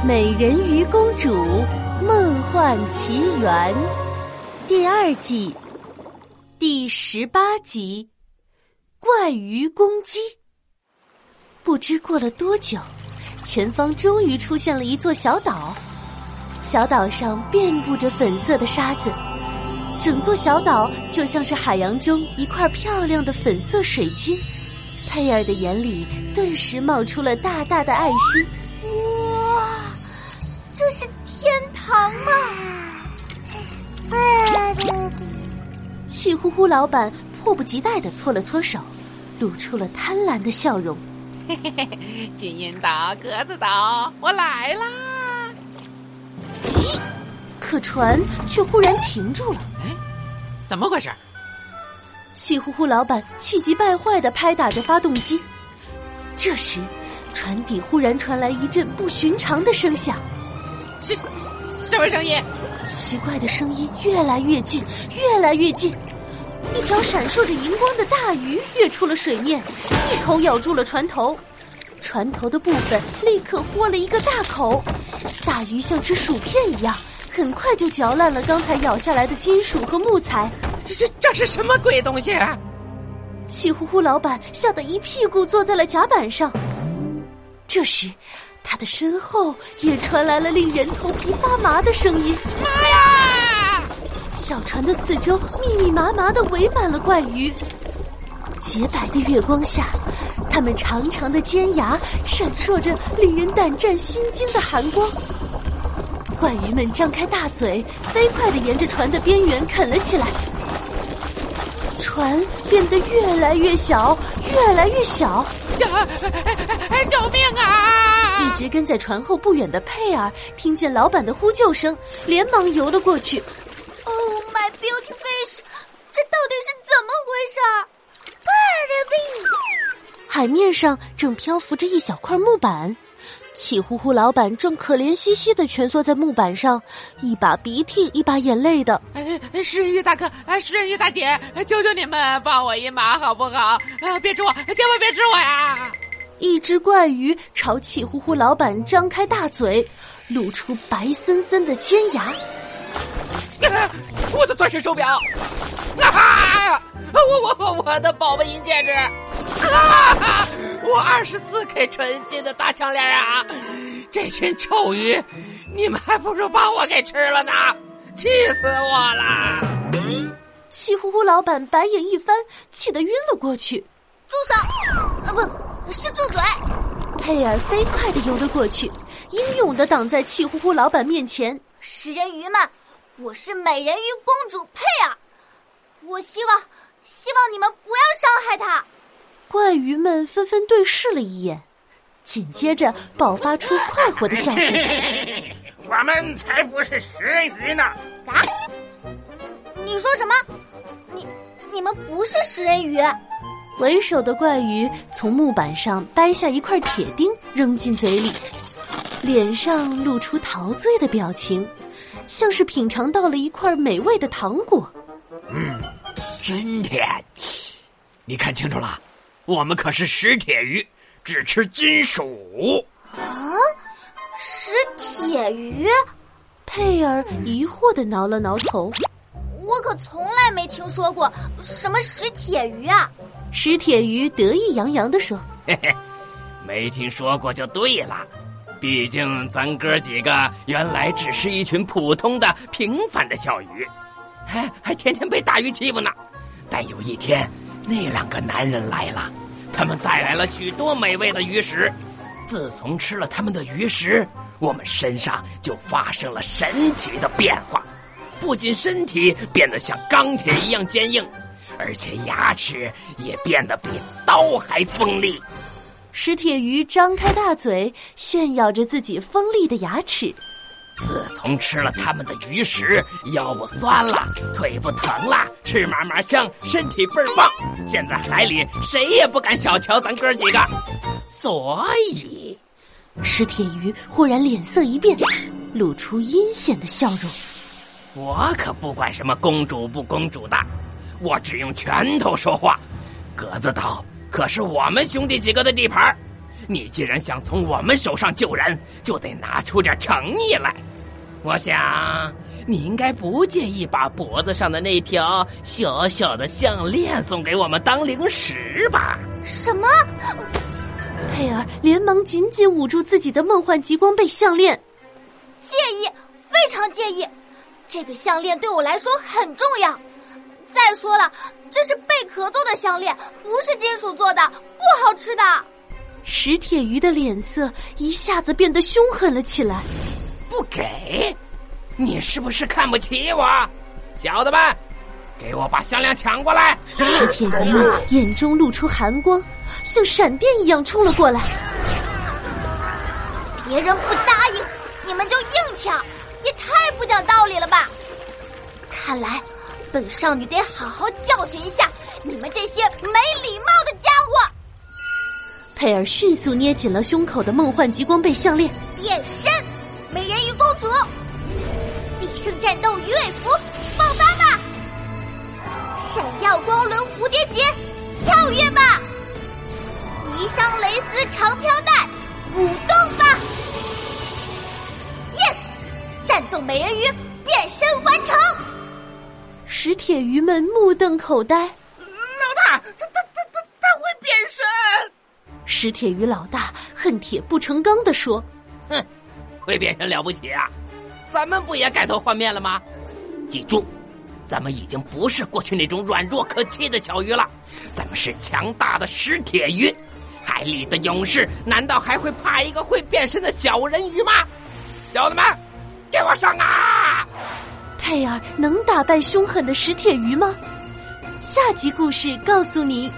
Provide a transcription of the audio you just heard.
《美人鱼公主梦幻奇缘》第二季第十八集：怪鱼攻击。不知过了多久，前方终于出现了一座小岛。小岛上遍布着粉色的沙子，整座小岛就像是海洋中一块漂亮的粉色水晶。佩尔的眼里顿时冒出了大大的爱心。哇，这是天堂吗？气呼呼老板迫不及待的搓了搓手，露出了贪婪的笑容。嘿嘿嘿，金银岛、格子岛，我来啦！咦，可船却忽然停住了。哎，怎么回事？气呼呼老板气急败坏的拍打着发动机。这时，船底忽然传来一阵不寻常的声响。是，什么声音？奇怪的声音越来越近，越来越近。一条闪烁着荧光的大鱼跃出了水面，一口咬住了船头。船头的部分立刻豁了一个大口。大鱼像吃薯片一样，很快就嚼烂了刚才咬下来的金属和木材。这这这是什么鬼东西？啊？气呼呼老板吓得一屁股坐在了甲板上。这时，他的身后也传来了令人头皮发麻的声音：“妈呀！”小船的四周密密麻麻的围满了怪鱼。洁白的月光下，它们长长的尖牙闪烁着令人胆战心惊的寒光。怪鱼们张开大嘴，飞快的沿着船的边缘啃了起来。船变得越来越小，越来越小。救！救命啊！一直跟在船后不远的佩尔听见老板的呼救声，连忙游了过去。Oh my beauty fish！这到底是怎么回事？贝尔的病！海面上正漂浮着一小块木板。气呼呼老板正可怜兮兮的蜷缩在木板上，一把鼻涕一把眼泪的。食人鱼大哥，食人鱼大姐，求求你们放我一马好不好？别吃我，千万别吃我呀！一只怪鱼朝气呼呼老板张开大嘴，露出白森森的尖牙。我的钻石手表！啊哈！我我我我的宝贝银戒指！啊哈！我二十四 K 纯金的大项链啊！这群臭鱼，你们还不如把我给吃了呢！气死我了！气呼呼老板白眼一翻，气得晕了过去。住手！啊，不是住嘴！佩尔飞快的游了过去，英勇的挡在气呼呼老板面前。食人鱼们，我是美人鱼公主佩尔，我希望，希望你们不要伤害她。怪鱼们纷纷对视了一眼，紧接着爆发出快活的笑声。我们才不是食人鱼呢！啊？你说什么？你你们不是食人鱼？为首的怪鱼从木板上掰下一块铁钉，扔进嘴里，脸上露出陶醉的表情，像是品尝到了一块美味的糖果。嗯，真甜！你看清楚了。我们可是食铁鱼，只吃金属。啊，食铁鱼？佩尔疑惑的挠了挠头。我可从来没听说过什么食铁鱼啊！石铁鱼得意洋洋的说：“嘿嘿，没听说过就对了。毕竟咱哥几个原来只是一群普通的、平凡的小鱼，还还天天被大鱼欺负呢。但有一天。”那两个男人来了，他们带来了许多美味的鱼食。自从吃了他们的鱼食，我们身上就发生了神奇的变化，不仅身体变得像钢铁一样坚硬，而且牙齿也变得比刀还锋利。石铁鱼张开大嘴，炫耀着自己锋利的牙齿。自从吃了他们的鱼食，腰不酸了，腿不疼了，吃嘛嘛香，身体倍儿棒。现在海里谁也不敢小瞧咱哥几个，所以，石铁鱼忽然脸色一变，露出阴险的笑容。我可不管什么公主不公主的，我只用拳头说话。格子岛可是我们兄弟几个的地盘，你既然想从我们手上救人，就得拿出点诚意来。我想你应该不介意把脖子上的那条小小的项链送给我们当零食吧？什么？佩尔连忙紧紧捂住自己的梦幻极光贝项链。介意，非常介意。这个项链对我来说很重要。再说了，这是贝壳做的项链，不是金属做的，不好吃的。石铁鱼的脸色一下子变得凶狠了起来。不给，你是不是看不起我？小的们，给我把项链抢过来！石铁鱼眼中露出寒光，像闪电一样冲了过来。别人不答应，你们就硬抢，也太不讲道理了吧！看来，本少女得好好教训一下你们这些没礼貌的家伙。佩尔迅速捏紧了胸口的梦幻极光贝项链，变身。美人鱼公主，必胜战斗鱼尾服爆发吧！闪耀光轮蝴蝶结，跳跃吧！霓裳蕾丝长飘带，舞动吧！Yes，战斗美人鱼变身完成。石铁鱼们目瞪口呆。老大，他他他他他会变身！石铁鱼老大恨铁不成钢的说：“哼。”会变身了不起啊！咱们不也改头换面了吗？记住，咱们已经不是过去那种软弱可欺的小鱼了，咱们是强大的石铁鱼。海里的勇士难道还会怕一个会变身的小人鱼吗？小子们，给我上啊！佩尔能打败凶狠的石铁鱼吗？下集故事告诉你。